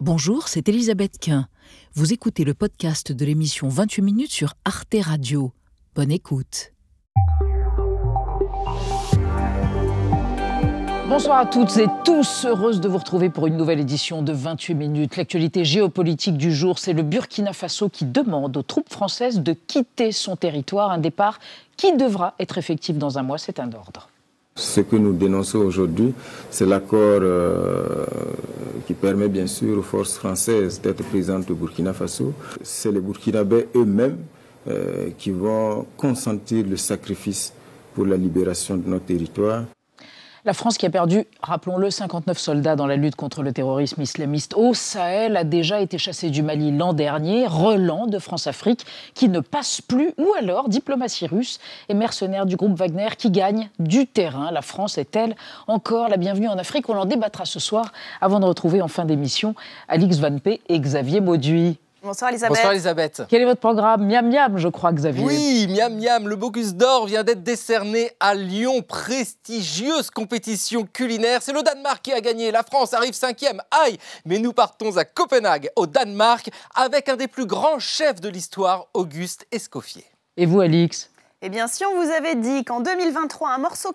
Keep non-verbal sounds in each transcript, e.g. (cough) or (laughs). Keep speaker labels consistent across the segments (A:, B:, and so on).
A: Bonjour, c'est Elisabeth Quint. Vous écoutez le podcast de l'émission 28 minutes sur Arte Radio. Bonne écoute. Bonsoir à toutes et tous, heureuse de vous retrouver pour une nouvelle édition de 28 minutes. L'actualité géopolitique du jour, c'est le Burkina Faso qui demande aux troupes françaises de quitter son territoire, un départ qui devra être effectif dans un mois, c'est un ordre.
B: Ce que nous dénonçons aujourd'hui, c'est l'accord euh, qui permet bien sûr aux forces françaises d'être présentes au Burkina Faso. C'est les Burkinabés eux-mêmes euh, qui vont consentir le sacrifice pour la libération de notre territoire.
A: La France qui a perdu, rappelons-le, 59 soldats dans la lutte contre le terrorisme islamiste au Sahel a déjà été chassée du Mali l'an dernier, relan de France-Afrique qui ne passe plus, ou alors diplomatie russe et mercenaires du groupe Wagner qui gagnent du terrain. La France est-elle encore la bienvenue en Afrique? On en débattra ce soir avant de retrouver en fin d'émission Alix Van P et Xavier Mauduit.
C: Bonsoir Elisabeth.
D: Bonsoir Elisabeth.
A: Quel est votre programme Miam Miam, je crois, Xavier.
D: Oui, Miam Miam. Le Bocuse d'Or vient d'être décerné à Lyon. Prestigieuse compétition culinaire. C'est le Danemark qui a gagné. La France arrive cinquième. Aïe Mais nous partons à Copenhague, au Danemark, avec un des plus grands chefs de l'histoire, Auguste Escoffier.
A: Et vous, Alix
C: eh bien, si on vous avait dit qu'en 2023, un morceau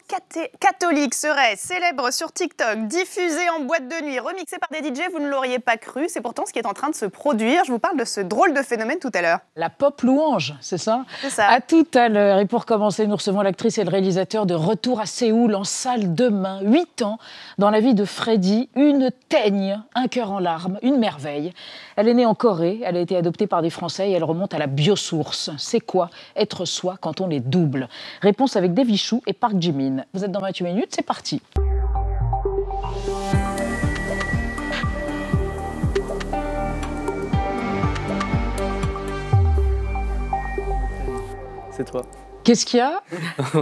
C: catholique serait célèbre sur TikTok, diffusé en boîte de nuit, remixé par des DJ, vous ne l'auriez pas cru. C'est pourtant ce qui est en train de se produire. Je vous parle de ce drôle de phénomène tout à l'heure.
A: La pop louange, c'est ça
C: C'est ça.
A: À tout à l'heure. Et pour commencer, nous recevons l'actrice et le réalisateur de Retour à Séoul en salle demain. Huit ans dans la vie de Freddy, une teigne, un cœur en larmes, une merveille. Elle est née en Corée, elle a été adoptée par des Français et elle remonte à la biosource. C'est quoi être soi quand on est double Réponse avec Davy Chou et Park Jimin. Vous êtes dans 28 minutes, c'est parti.
E: C'est toi.
A: Qu'est-ce qu'il y a (laughs)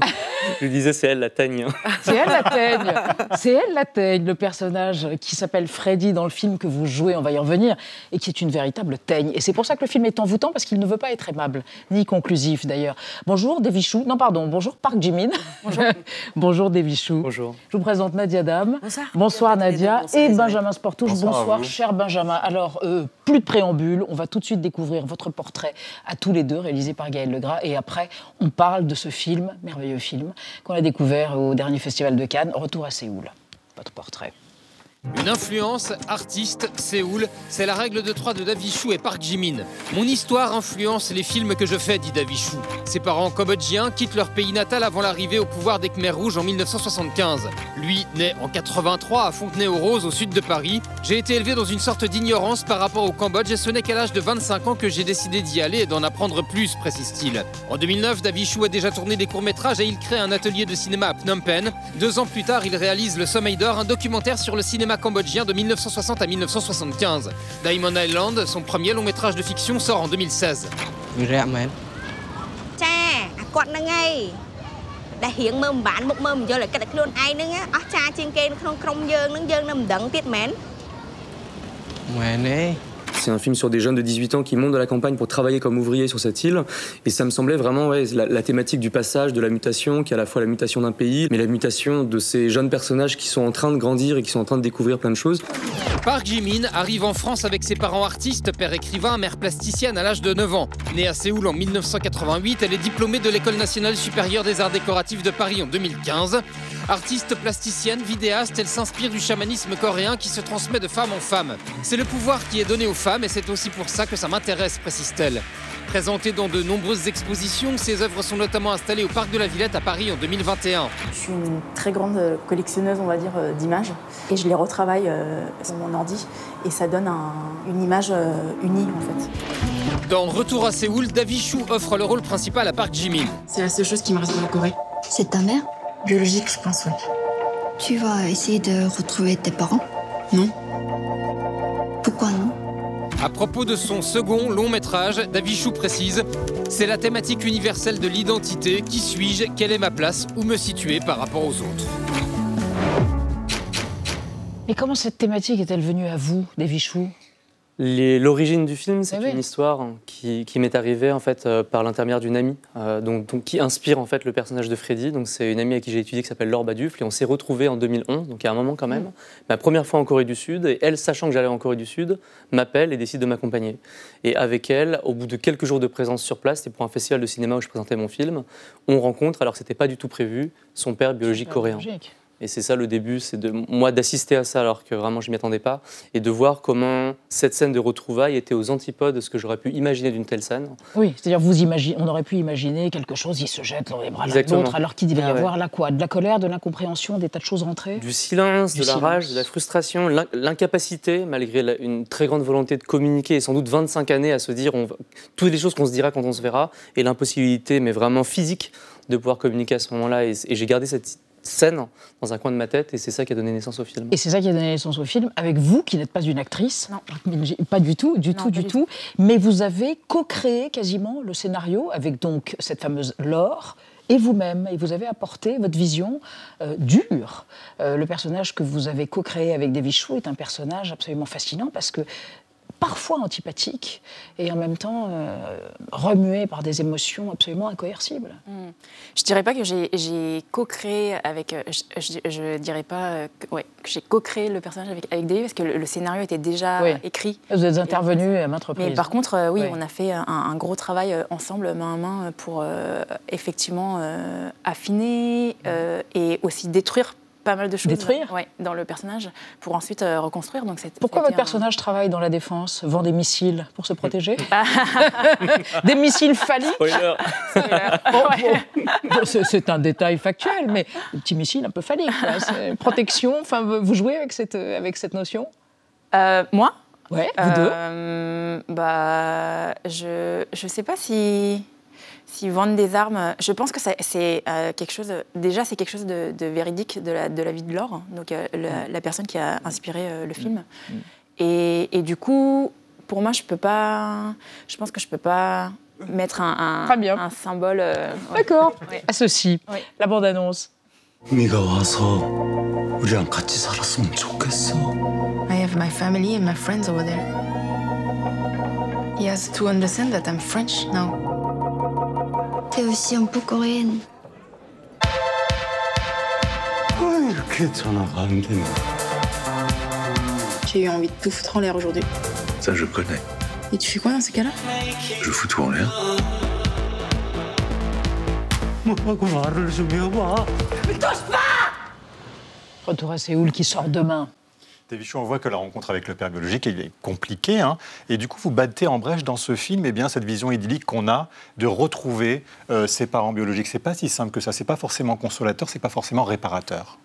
E: Je lui disais, c'est elle la teigne.
A: C'est elle la teigne. C'est elle la teigne, le personnage qui s'appelle Freddy dans le film que vous jouez, on va y revenir, et qui est une véritable teigne. Et c'est pour ça que le film est envoûtant, parce qu'il ne veut pas être aimable, ni conclusif d'ailleurs. Bonjour Devichou, non pardon, bonjour Park Jimin. Bonjour. (laughs) bonjour Devichou.
E: Bonjour.
A: Je vous présente Nadia Dam.
C: Bonsoir.
A: Bonsoir Nadia.
C: Bonsoir,
A: et. Benjamin Sportouche.
D: Bonsoir
A: cher Benjamin. Alors, euh, plus de préambule, on va tout de suite découvrir votre portrait à tous les deux, réalisé par Gaël Legras. Et après, on de ce film, merveilleux film, qu'on a découvert au dernier festival de Cannes, Retour à Séoul. Votre portrait.
F: Une influence, artiste, Séoul, c'est la règle de trois de Davichou et Park Jimin. Mon histoire influence les films que je fais, dit Davichou. Ses parents cambodgiens quittent leur pays natal avant l'arrivée au pouvoir des Khmers rouges en 1975. Lui, né en 83 à Fontenay-aux-Roses, au sud de Paris, j'ai été élevé dans une sorte d'ignorance par rapport au Cambodge et ce n'est qu'à l'âge de 25 ans que j'ai décidé d'y aller et d'en apprendre plus, précise-t-il. En 2009, Davichou a déjà tourné des courts-métrages et il crée un atelier de cinéma à Phnom Penh. Deux ans plus tard, il réalise Le Sommeil d'Or, un documentaire sur le cinéma cambodgien de 1960 à 1975. Diamond Island, son premier long métrage de fiction, sort en 2016.
E: C'est un film sur des jeunes de 18 ans qui montent de la campagne pour travailler comme ouvriers sur cette île. Et ça me semblait vraiment la, la, thématique du passage, de la mutation, qui est à la fois la mutation d'un pays, mais la mutation de ces jeunes personnages qui sont en train de grandir et qui sont en train de découvrir plein de choses.
F: Park Jimin arrive en France avec ses parents artistes, père écrivain, mère plasticienne à l'âge de 9 ans. Née à Séoul en 1988, elle est diplômée de l'École nationale supérieure des arts décoratifs de Paris en 2015. Artiste plasticienne, vidéaste, elle s'inspire du chamanisme coréen qui se transmet de femme en femme. C'est le pouvoir qui est donné aux femmes et c'est aussi pour ça que ça m'intéresse, précise-t-elle. Présentée dans de nombreuses expositions, ses œuvres sont notamment installées au Parc de la Villette à Paris en 2021.
G: Je suis une très grande euh, collectionneuse, on va dire, euh, d'images. Et je les retravaille euh, sur mon ordi. Et ça donne un- une image euh, unie, en fait.
F: Dans Retour à Séoul, Davichou offre le rôle principal à Park Jimin.
G: C'est la seule chose qui me reste de la Corée.
H: C'est ta mère?
G: Biologique, je pense, oui.
H: Tu vas essayer de retrouver tes parents?
G: Non.
H: Pourquoi non?
F: À propos de son second long métrage, Davichou précise C'est la thématique universelle de l'identité. Qui suis-je? Quelle est ma place? Où me situer par rapport aux autres?
A: Et comment cette thématique est-elle venue à vous, Davichou
E: L'origine du film, c'est
A: Ah oui.
E: une histoire qui, qui m'est arrivée en fait euh, par l'intermédiaire d'une amie, euh, donc, donc, qui inspire en fait le personnage de Freddy. Donc c'est une amie avec qui j'ai étudié qui s'appelle Laure Badufle et on s'est retrouvés en 2011, donc il y a un moment quand même. Ma première fois en Corée du Sud et elle, sachant que j'allais en Corée du Sud, m'appelle et décide de m'accompagner. Et avec elle, au bout de quelques jours de présence sur place, c'était pour un festival de cinéma où je présentais mon film, on rencontre, alors que c'était pas du tout prévu, son père biologique coréen.
A: Logique.
E: Et c'est ça le début, c'est de moi d'assister à ça alors que vraiment je m'y attendais pas, et de voir comment cette scène de retrouvailles était aux antipodes de ce que j'aurais pu imaginer d'une telle scène.
A: Oui, c'est-à-dire vous imaginez, on aurait pu imaginer quelque chose, il se jette dans les bras l'un de l'autre, alors qu'il devait y
E: Ah ouais.
A: avoir là quoi? De la colère, de l'incompréhension, des tas de choses rentrées?
E: Du silence,
A: Du
E: de la rage, de la frustration, l'in- l'incapacité, malgré la- une très grande volonté de communiquer et sans doute 25 années à se dire on va- toutes les choses qu'on se dira quand on se verra, et l'impossibilité, mais vraiment physique, de pouvoir communiquer à ce moment-là. Et, et j'ai gardé cette scène dans un coin de ma tête, et c'est ça qui a donné naissance au film.
A: Et c'est ça qui a donné naissance au film, avec vous, qui n'êtes pas une actrice. Pas du tout, du tout, du tout. Mais vous avez co-créé quasiment le scénario avec donc cette fameuse Laure et vous-même. Et vous avez apporté votre vision euh, dure. Euh, le personnage que vous avez co-créé avec David Chou est un personnage absolument fascinant parce que parfois antipathique et en même temps euh, remué par des émotions absolument incoercibles.
G: Hmm. Je dirais pas que j'ai co-créé avec. euh, Je, je, je dirais pas que, ouais, que j'ai co-créé le personnage avec, avec David parce que le, le scénario était déjà
A: Oui.
G: écrit.
A: Vous êtes intervenu à maintes reprises.
G: Mais par contre, euh, oui, on a fait un, un gros travail euh, ensemble, main à main, pour euh, effectivement affiner euh, et aussi détruire pas mal de choses
A: Détruire?
G: Ouais, dans le personnage pour ensuite euh, reconstruire. Donc c'est-
A: Pourquoi votre
G: un-
A: personnage travaille dans la défense, vend des missiles pour se protéger? (laughs) (laughs) Des missiles phalliques?
E: Spoiler.
A: Bon, bon, c'est- C'est un détail factuel, mais des petits missiles un peu phalliques. quoi. (laughs) Protection, enfin, vous jouez avec cette, avec cette notion?
G: Euh, Moi?
A: Ouais, vous deux.
G: Euh, Bah, je je sais pas si S'ils vendent des armes, euh, je pense que c'est euh, quelque chose. Déjà, c'est quelque chose de, de véridique de la, de la, vie de Laure, hein, donc euh, la, mm. la, personne qui a inspiré euh, le mm. film. Mm. Et, et, du coup, pour moi, je peux pas. Je pense que je peux pas mettre un, un,
A: bien.
G: un symbole. Euh,
A: D'accord.
G: Ouais.
A: À ceci,
G: ouais.
A: la
I: bande annonce.
J: I have my family and my friends over there. He has to understand that I'm French now.
H: T'es aussi un peu coréenne.
J: J'ai eu envie de tout foutre en l'air aujourd'hui.
I: Ça, je connais.
J: Et tu fais quoi dans ces cas-là?
I: Je fous tout en l'air. Mais touche pas
A: Retour à Séoul qui sort demain.
K: David on voit que la rencontre avec le père biologique elle est compliquée. hein. et du coup, vous battez en brèche dans ce film eh bien, cette vision idyllique qu'on a de retrouver euh, ses parents biologiques. C'est pas si simple que ça. C'est pas forcément consolateur, c'est pas forcément réparateur.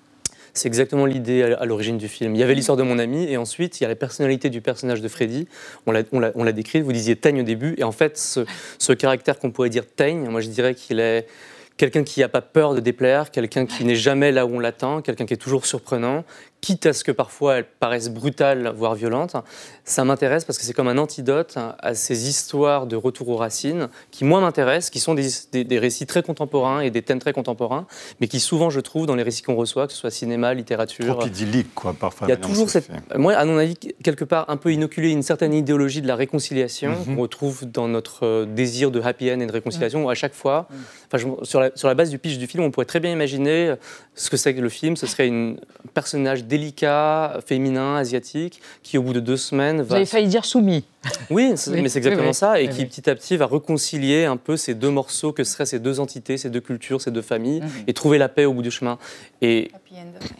E: C'est exactement l'idée à l'origine du film. Il y avait l'histoire de mon ami, et ensuite, il y a la personnalité du personnage de Freddy. On l'a décrit, vous disiez teigne au début, et en fait, ce, ce caractère qu'on pourrait dire teigne, moi je dirais qu'il est quelqu'un qui n'a pas peur de déplaire, quelqu'un qui n'est jamais là où on l'attend, quelqu'un qui est toujours surprenant, quitte à ce que parfois elles paraissent brutales, voire violentes. Ça m'intéresse parce que c'est comme un antidote à ces histoires de retour aux racines qui, moi, m'intéressent, qui sont des, des- des récits très contemporains et des thèmes très contemporains, mais qui souvent, je trouve, dans les récits qu'on reçoit, que ce soit cinéma, littérature...
K: Trop idyllique, quoi, parfois.
E: Il y a toujours cette,
K: fait.
E: moi, à mon avis, quelque part, un peu inoculé une certaine idéologie de la réconciliation
K: Mhm.
E: qu'on retrouve dans notre euh, désir de happy end et de réconciliation, où à chaque fois, enfin, je- sur, la, sur la base du pitch du film, on pourrait très bien imaginer euh, ce que c'est que le film. Ce serait un personnage délicat, féminin, asiatique, qui au bout de deux semaines
A: Vous
E: va
A: avez failli dire soumis. (laughs)
E: oui, mais c'est exactement
A: oui, oui.
E: ça, et
A: Oui,
E: qui petit à petit va réconcilier un peu ces deux morceaux que seraient ces deux entités, ces deux cultures, ces deux familles,
A: Mhm.
E: et trouver la paix au bout du chemin. Et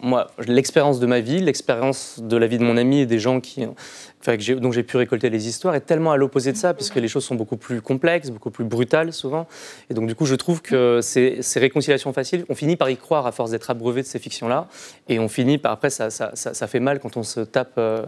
E: moi, l'expérience de ma vie, l'expérience de la vie de mon ami et des gens qui, enfin, que j'ai- dont j'ai pu récolter les histoires est tellement à l'opposé de ça, puisque les choses sont beaucoup plus complexes, beaucoup plus brutales souvent. Et donc du coup, je trouve que ces, ces réconciliations faciles, on finit par y croire à force d'être abreuvé de ces fictions-là, et on finit par après, ça, ça, ça- ça fait mal quand on se tape. euh,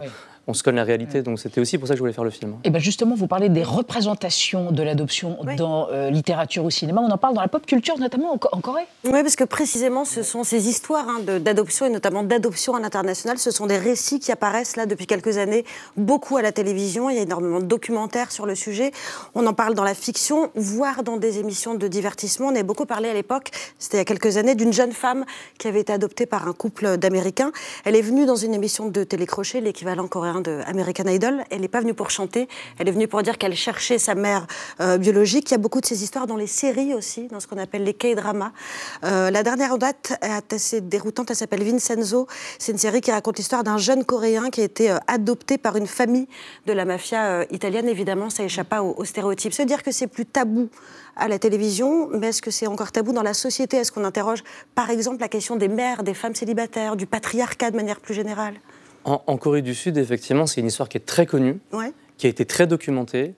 E: On se colle la réalité, donc c'était aussi pour ça que je voulais faire le film.
A: Et bien justement, vous parlez des représentations de l'adoption dans euh, littérature ou cinéma. On en parle dans la pop culture, notamment en, Co- en Corée.
L: Oui, parce que précisément, ce sont ces histoires hein, d'adoption et notamment d'adoption à l'international. Ce sont des récits qui apparaissent là depuis quelques années, beaucoup à la télévision. Il y a énormément de documentaires sur le sujet. On en parle dans la fiction, voire dans des émissions de divertissement. On a beaucoup parlé à l'époque, c'était il y a quelques années, d'une jeune femme qui avait été adoptée par un couple d'Américains. Elle est venue dans une émission de télécrochet, l'équivalent coréen hein, American Idol. Elle n'est pas venue pour chanter, elle est venue pour dire qu'elle cherchait sa mère euh, biologique. Il y a beaucoup de ces histoires dans les séries aussi, dans ce qu'on appelle les K-dramas. Euh, la dernière date est assez déroutante, elle s'appelle Vincenzo. C'est une série qui raconte l'histoire d'un jeune Coréen qui a été euh, adopté par une famille de la mafia italienne. Évidemment, ça échappe pas aux, aux stéréotypes. Se dire que c'est plus tabou à la télévision, mais est-ce que c'est encore tabou dans la société? Est-ce qu'on interroge, par exemple, la question des mères, des femmes célibataires, du patriarcat de manière plus générale?
E: En, en Corée du Sud, effectivement, c'est une histoire qui est très connue,
L: Ouais.
E: qui a été très documentée.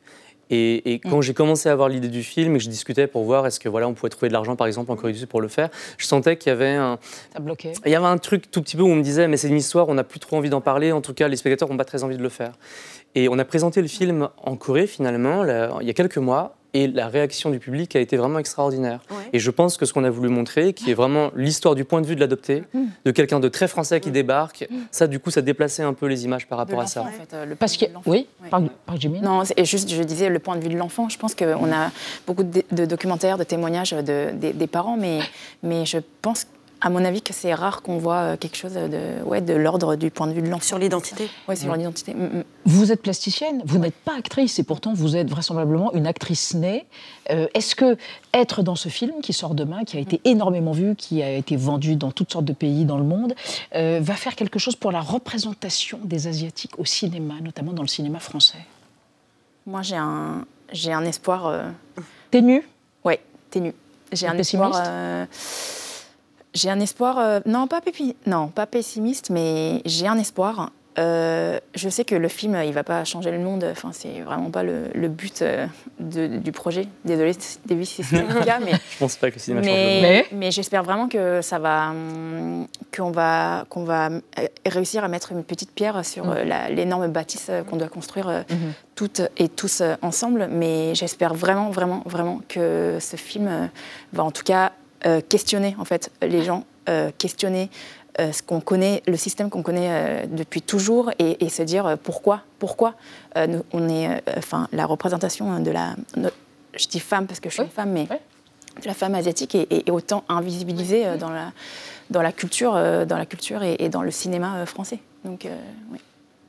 E: Et, et quand j'ai commencé à avoir l'idée du film et que je discutais pour voir est-ce que voilà on pouvait trouver de l'argent par exemple en Corée du Sud pour le faire, je sentais qu'il y avait un,
A: Ça
E: il y avait un truc tout petit peu où on me disait mais c'est une histoire, on n'a plus trop envie d'en parler, en tout cas les spectateurs n'ont pas très envie de le faire. Et on a présenté le film en Corée finalement là, il y a quelques mois et la réaction du public a été vraiment extraordinaire. Et je pense que ce qu'on a voulu montrer, qui est vraiment l'histoire du point de vue de l'adopté, de quelqu'un de très français qui débarque, ça du coup ça déplaçait un peu les images par rapport à ça.
G: En fait, euh, le
A: Parce que, oui, par, par Jimmy.
G: Non, c'est- et juste, je disais le point de vue de l'enfant. Je pense qu'on a beaucoup de, de documentaires, de témoignages de- des- des parents, mais, mais je pense, à mon avis, que c'est rare qu'on voit euh, quelque chose de, ouais, de l'ordre du point de vue de l'enfant.
L: Sur l'identité
G: Oui, sur
A: Mm.
G: l'identité. Mm, mm.
A: Vous êtes plasticienne, vous n'êtes pas actrice et pourtant vous êtes vraisemblablement une actrice née. Euh, Est-ce que être dans ce film qui sort demain, qui a été énormément vu, qui a été vendu dans toutes sortes de pays dans le monde, euh, va faire quelque chose pour la représentation des Asiatiques au cinéma, notamment dans le cinéma français?
G: Moi, j'ai un, j'ai un espoir. Euh...
A: T'es nu
G: Oui, t'es nu. J'ai
A: Un
G: un espoir. J'ai un espoir. euh, Non, pas pépi... non, pas pessimiste, mais j'ai un espoir. Euh, je sais que le film, il va pas changer le monde. Enfin, c'est vraiment pas le, le but euh, de- du projet. Désolée, David, si c'est le (laughs) cas, mais
E: Je pense pas que le cinéma change le monde.
G: mais, mais j'espère vraiment que ça va, hum, qu'on va, qu'on va réussir à mettre une petite pierre sur euh, la- l'énorme bâtisse qu'on doit construire euh, toutes et tous ensemble. Mais j'espère vraiment, vraiment, vraiment que ce film va en tout cas questionner en fait les gens, euh, questionner euh, ce qu'on connaît, le système qu'on connaît euh, depuis toujours, et, et se dire euh, pourquoi, pourquoi euh, nous- on est, euh, enfin, la représentation de la, no- je dis femme parce que je suis une femme, mais de la femme asiatique est, est- est autant invisibilisée euh, dans la, dans la culture, euh, dans la culture et, et dans le cinéma euh, français. Donc, euh, oui.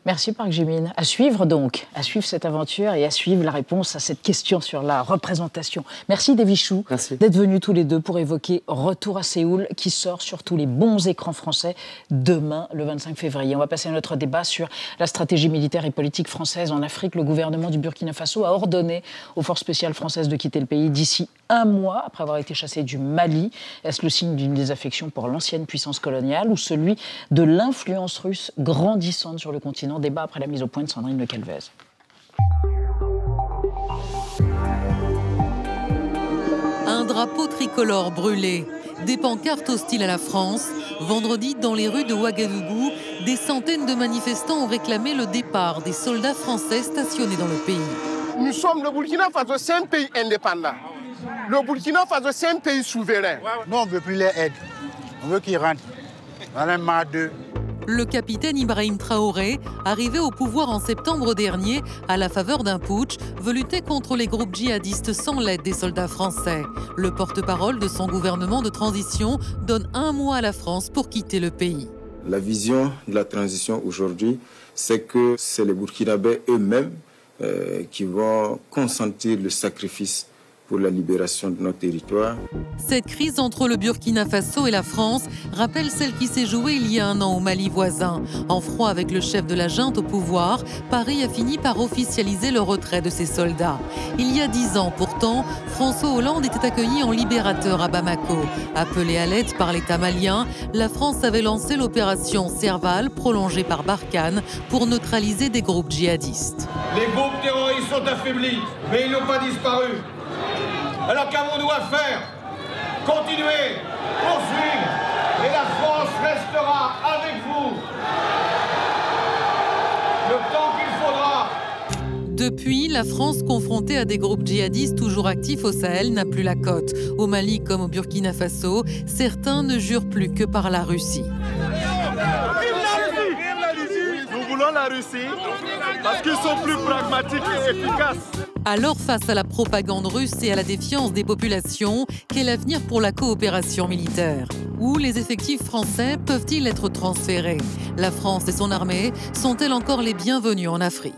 A: Merci Park Jimin. À suivre donc, à suivre cette aventure et à suivre la réponse à cette question sur la représentation. Merci Devichou d'être venus tous les deux pour évoquer Retour à Séoul qui sort sur tous les bons écrans français demain le 25 février. On va passer à notre débat sur la stratégie militaire et politique française en Afrique. Le gouvernement du Burkina Faso a ordonné aux forces spéciales françaises de quitter le pays d'ici un mois après avoir été chassées du Mali. Est-ce le signe d'une désaffection pour l'ancienne puissance coloniale ou celui de l'influence russe grandissante sur le continent? Débat après la mise au point de Sandrine Le Calvez.
M: Un drapeau tricolore brûlé, des pancartes hostiles à la France. Vendredi, dans les rues de Ouagadougou, des centaines de manifestants ont réclamé le départ des soldats français stationnés dans le pays.
N: Nous sommes le Burkina Faso, c'est un pays indépendant. Le Burkina Faso, c'est un pays souverain.
O: Non, on ne veut plus les aides. On veut qu'ils rentrent. On en a marre d'eux.
M: Le capitaine Ibrahim Traoré, arrivé au pouvoir en septembre dernier à la faveur d'un putsch, veut lutter contre les groupes djihadistes sans l'aide des soldats français. Le porte-parole de son gouvernement de transition donne un mois à la France pour quitter le pays.
B: La vision de la transition aujourd'hui, c'est que c'est les Burkinabés eux-mêmes euh, qui vont consentir le sacrifice pour la libération de notre territoire.
M: Cette crise entre le Burkina Faso et la France rappelle celle qui s'est jouée il y a un an au Mali voisin. En froid avec le chef de la junte au pouvoir, Paris a fini par officialiser le retrait de ses soldats. Il y a dix ans pourtant, François Hollande était accueilli en libérateur à Bamako. Appelé à l'aide par l'État malien, la France avait lancé l'opération Serval, prolongée par Barkhane, pour neutraliser des groupes djihadistes.
N: Les groupes terroristes sont affaiblis, mais ils n'ont pas disparu. Alors qu'avons-nous à faire Continuer, poursuivre, et la France restera avec vous. Le temps qu'il faudra.
M: Depuis, la France, confrontée à des groupes djihadistes toujours actifs au Sahel, n'a plus la cote. Au Mali comme au Burkina Faso, certains ne jurent plus que par la Russie.
N: Nous voulons la Russie parce qu'ils sont plus pragmatiques et efficaces.
M: Alors, face à la propagande russe et à la défiance des populations, quel avenir pour la coopération militaire? Où les effectifs français peuvent-ils être transférés? La France et son armée sont-elles encore les bienvenus en Afrique?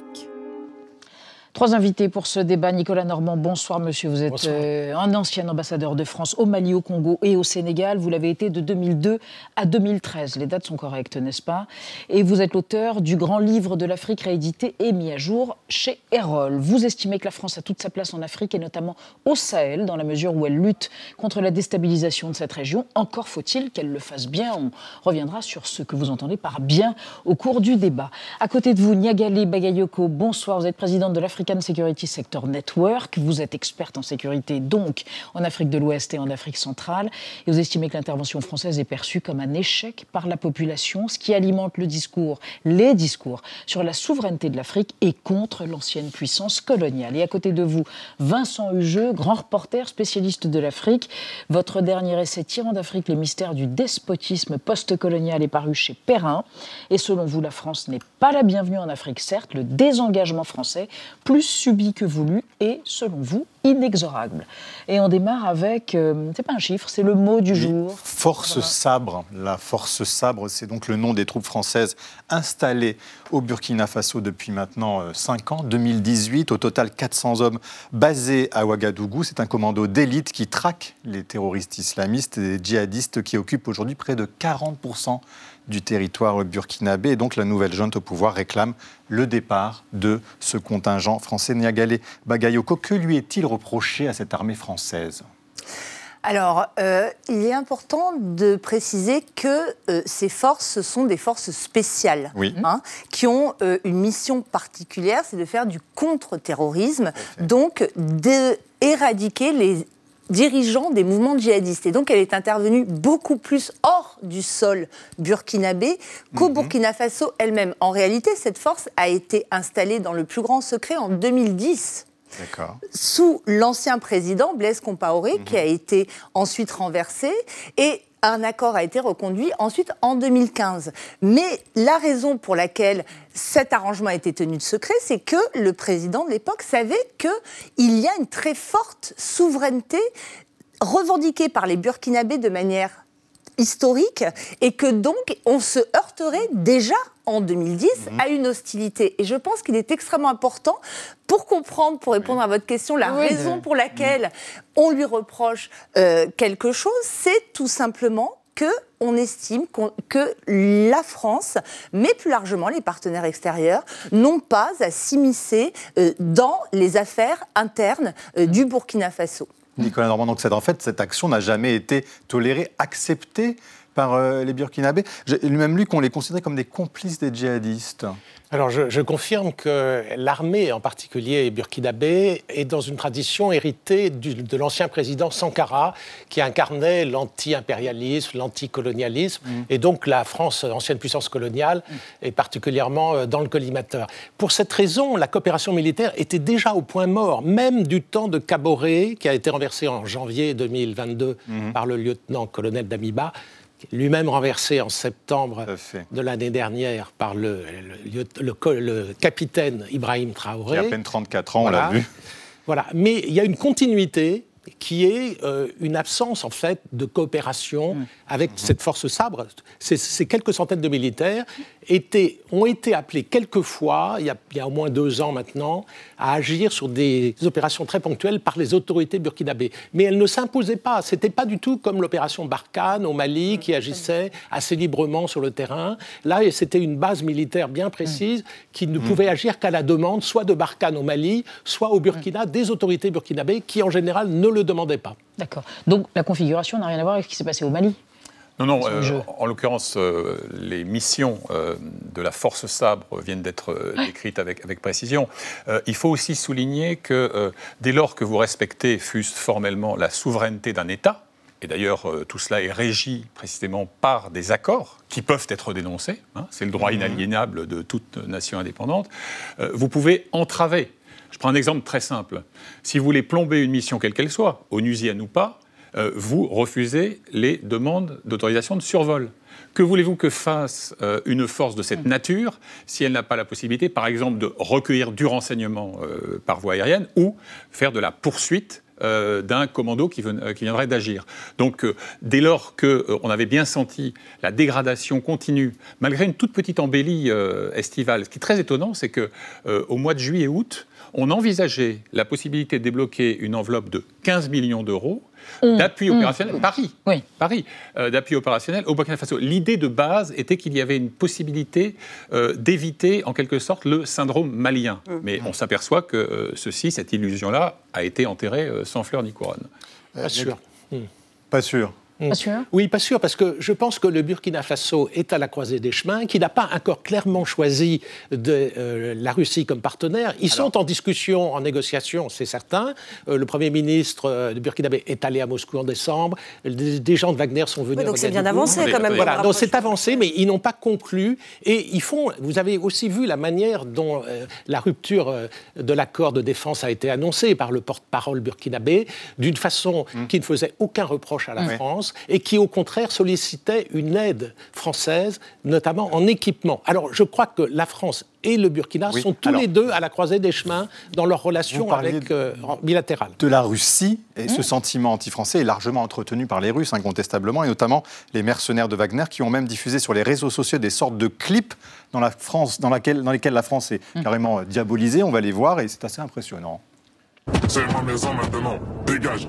A: Trois invités pour ce débat. Nicolas Normand, bonsoir monsieur. Vous êtes euh, un ancien ambassadeur de France au Mali, au Congo et au Sénégal. Vous l'avez été de 2002 à 2013. Les dates sont correctes, n'est-ce pas? Et vous êtes l'auteur du grand livre de l'Afrique réédité et mis à jour chez Erol. Vous estimez que la France a toute sa place en Afrique et notamment au Sahel, dans la mesure où elle lutte contre la déstabilisation de cette région. Encore faut-il qu'elle le fasse bien. On reviendra sur ce que vous entendez par bien au cours du débat. À côté de vous, Niagali Bagayoko, bonsoir. Vous êtes présidente de l'Afrique African Security Sector Network. Vous êtes experte en sécurité, donc en Afrique de l'Ouest et en Afrique centrale. Et vous estimez que l'intervention française est perçue comme un échec par la population, ce qui alimente le discours, les discours sur la souveraineté de l'Afrique et contre l'ancienne puissance coloniale. Et à côté de vous, Vincent Hugeux, grand reporter spécialiste de l'Afrique. Votre dernier essai tirant d'Afrique les mystères du despotisme post-colonial est paru chez Perrin. Et selon vous, la France n'est pas la bienvenue en Afrique, certes, le désengagement français, plus plus subi que voulu et, selon vous, inexorable. Et on démarre avec, euh, c'est pas un chiffre, c'est le mot du jour.
K: Force sabre. La force sabre, c'est donc le nom des troupes françaises installées au Burkina Faso depuis maintenant 5 euh, ans, 2018. Au total, 400 hommes basés à Ouagadougou. C'est un commando d'élite qui traque les terroristes islamistes et djihadistes qui occupent aujourd'hui près de 40 du territoire burkinabé. Et donc la nouvelle junte au pouvoir réclame le départ de ce contingent français. Niagale Bagayoko, que lui est-il reproché à cette armée française?
P: Alors, euh, il est important de préciser que euh, ces forces, ce sont des forces spéciales, hein, qui ont euh, une mission particulière, c'est de faire du contre-terrorisme, donc d'éradiquer les dirigeant des mouvements djihadistes. Et donc, elle est intervenue beaucoup plus hors du sol burkinabé qu'au mhm. Burkina Faso elle-même. En réalité, cette force a été installée dans le plus grand secret en 2010 sous l'ancien président Blaise Compaoré, qui a mhm. été ensuite renversé. Et un accord a été reconduit ensuite en 2015. Mais la raison pour laquelle cet arrangement a été tenu de secret, c'est que le président de l'époque savait qu'il y a une très forte souveraineté revendiquée par les Burkinabés de manière historique et que donc on se heurterait déjà en 2010 mhm. à une hostilité. Et je pense qu'il est extrêmement important pour comprendre, pour répondre à votre question, la raison pour laquelle on lui reproche euh, quelque chose, c'est tout simplement que on estime que la France, mais plus largement les partenaires extérieurs, n'ont pas à s'immiscer euh, dans les affaires internes euh, du Burkina Faso.
K: Nicolas Normand, donc en fait, cette action n'a jamais été tolérée, acceptée par euh, les Burkinabés. J'ai même lu qu'on les considérait comme des complices des djihadistes.
Q: Alors je, confirme que l'armée, en particulier burkinabé, est dans une tradition héritée de l'ancien président Sankara, qui incarnait l'anti-impérialisme, l'anticolonialisme, mm. et donc la France, ancienne puissance coloniale, est particulièrement euh, dans le collimateur. Pour cette raison, la coopération militaire était déjà au point mort, même du temps de Caboret, qui a été renversé en janvier 2022 mm-hmm. par le lieutenant-colonel d'Amiba lui-même renversé en septembre de l'année dernière par le, le, capitaine Ibrahim Traoré.
K: Qui a à peine 34 ans, on l'a vu.
Q: Voilà, mais il y a une continuité qui est euh, une absence en fait de coopération mmh. avec mmh. cette force sabre. Ces, quelques centaines de militaires étaient, ont été appelés quelquefois, il y, a, il y a au moins deux ans maintenant, à agir sur des opérations très ponctuelles par les autorités burkinabées. Mais elles ne s'imposaient pas. C'était pas du tout comme l'opération Barkhane au Mali qui agissait assez librement sur le terrain. Là, c'était une base militaire bien précise qui ne pouvait agir qu'à la demande soit de Barkhane au Mali, soit au Burkina des autorités burkinabées qui en général ne le demandaient pas.
A: D'accord. Donc la configuration n'a rien à voir avec ce qui s'est passé au Mali?
R: Non, non, euh, en l'occurrence, euh, les missions euh, de la force sabre viennent d'être décrites avec, avec précision. il faut aussi souligner que dès lors que vous respectez, fût formellement, la souveraineté d'un État, et d'ailleurs tout cela est régi précisément par des accords qui peuvent être dénoncés, hein, c'est le droit mmh. inaliénable de toute nation indépendante, vous pouvez entraver. Je prends un exemple très simple. Si vous voulez plomber une mission quelle qu'elle soit, onusienne ou pas, euh, vous refusez les demandes d'autorisation de survol. Que voulez-vous que fasse euh, une force de cette nature si elle n'a pas la possibilité, par exemple, de recueillir du renseignement euh, par voie aérienne ou faire de la poursuite euh, d'un commando qui, qui viendrait d'agir. Donc, dès lors qu'on avait bien senti la dégradation continue, malgré une toute petite embellie estivale, ce qui est très étonnant, c'est que au mois de juillet-août, on envisageait la possibilité de débloquer une enveloppe de 15 millions d'euros d'appui opérationnel. Paris,
A: oui.
R: Paris, euh, d'appui opérationnel au Burkina Faso. L'idée de base était qu'il y avait une possibilité euh, d'éviter, en quelque sorte, le syndrome malien. Mais on s'aperçoit que euh, ceci, cette illusion-là, a été enterrée sans fleur ni couronne.
Q: Pas sûr.
K: Pas sûr.
A: Pas sûr
Q: Oui, pas sûr, parce que je pense que le Burkina Faso est à la croisée des chemins, qu'il n'a pas encore clairement choisi de, euh, la Russie comme partenaire. Ils sont en discussion, en négociation, c'est certain. Euh, le Premier ministre euh, de Burkinabé est allé à Moscou en décembre. Des, gens de Wagner sont venus.
L: Oui, donc c'est bien avancé quand même.
Q: Voilà, donc c'est avancé, mais ils n'ont pas conclu. Et ils font. Vous avez aussi vu la manière dont la rupture de l'accord de défense a été annoncée par le porte-parole burkinabé, d'une façon mmh. qui ne faisait aucun reproche à la France et qui, au contraire, sollicitait une aide française, notamment en équipement. Alors, je crois que la France et le Burkina sont tous les deux à la croisée des chemins dans leur relation avec, euh, bilatérale.
K: De la Russie, et ce mmh. sentiment anti-français est largement entretenu par les Russes, incontestablement, et notamment les mercenaires de Wagner qui ont même diffusé sur les réseaux sociaux des sortes de clips dans, la France, dans, laquelle, dans lesquels la France est mmh. carrément diabolisée. On va les voir et c'est assez impressionnant.
N: C'est ma maison maintenant, dégage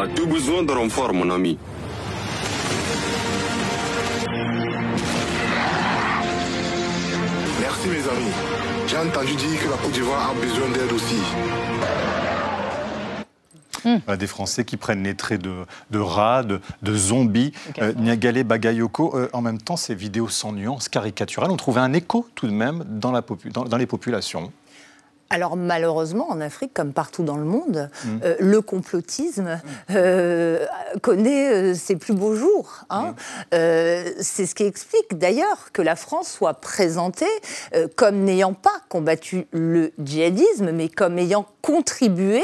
I: As-tu besoin de renfort, mon ami
N: Merci, mes amis. J'ai entendu dire que la Côte d'Ivoire a besoin d'aide aussi.
K: Hmm. Des Français qui prennent les traits de, de rats, de, zombies. Euh, Niagale Bagayoko, euh, en même temps, ces vidéos sans nuance, caricaturales, ont trouvé un écho tout de même dans, la dans les populations.
P: Alors malheureusement, en Afrique, comme partout dans le monde, mm. euh, le complotisme euh, connaît euh, ses plus beaux jours. Hein. Mm. C'est ce qui explique d'ailleurs que la France soit présentée comme n'ayant pas combattu le djihadisme, mais comme ayant contribué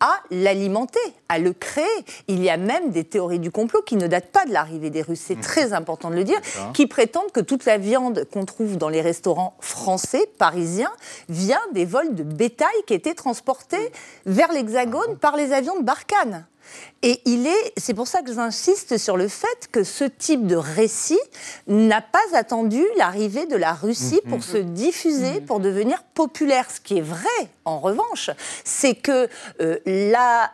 P: à l'alimenter, à le créer. Il y a même des théories du complot qui ne datent pas de l'arrivée des Russes, c'est mm. très important de le dire, qui prétendent que toute la viande qu'on trouve dans les restaurants français, parisiens, vient des vols de bétail qui était transporté vers l'Hexagone par les avions de Barkhane. Et il est, c'est pour ça que j'insiste sur le fait que ce type de récit n'a pas attendu l'arrivée de la Russie pour se diffuser, pour devenir populaire. Ce qui est vrai, en revanche, c'est que euh,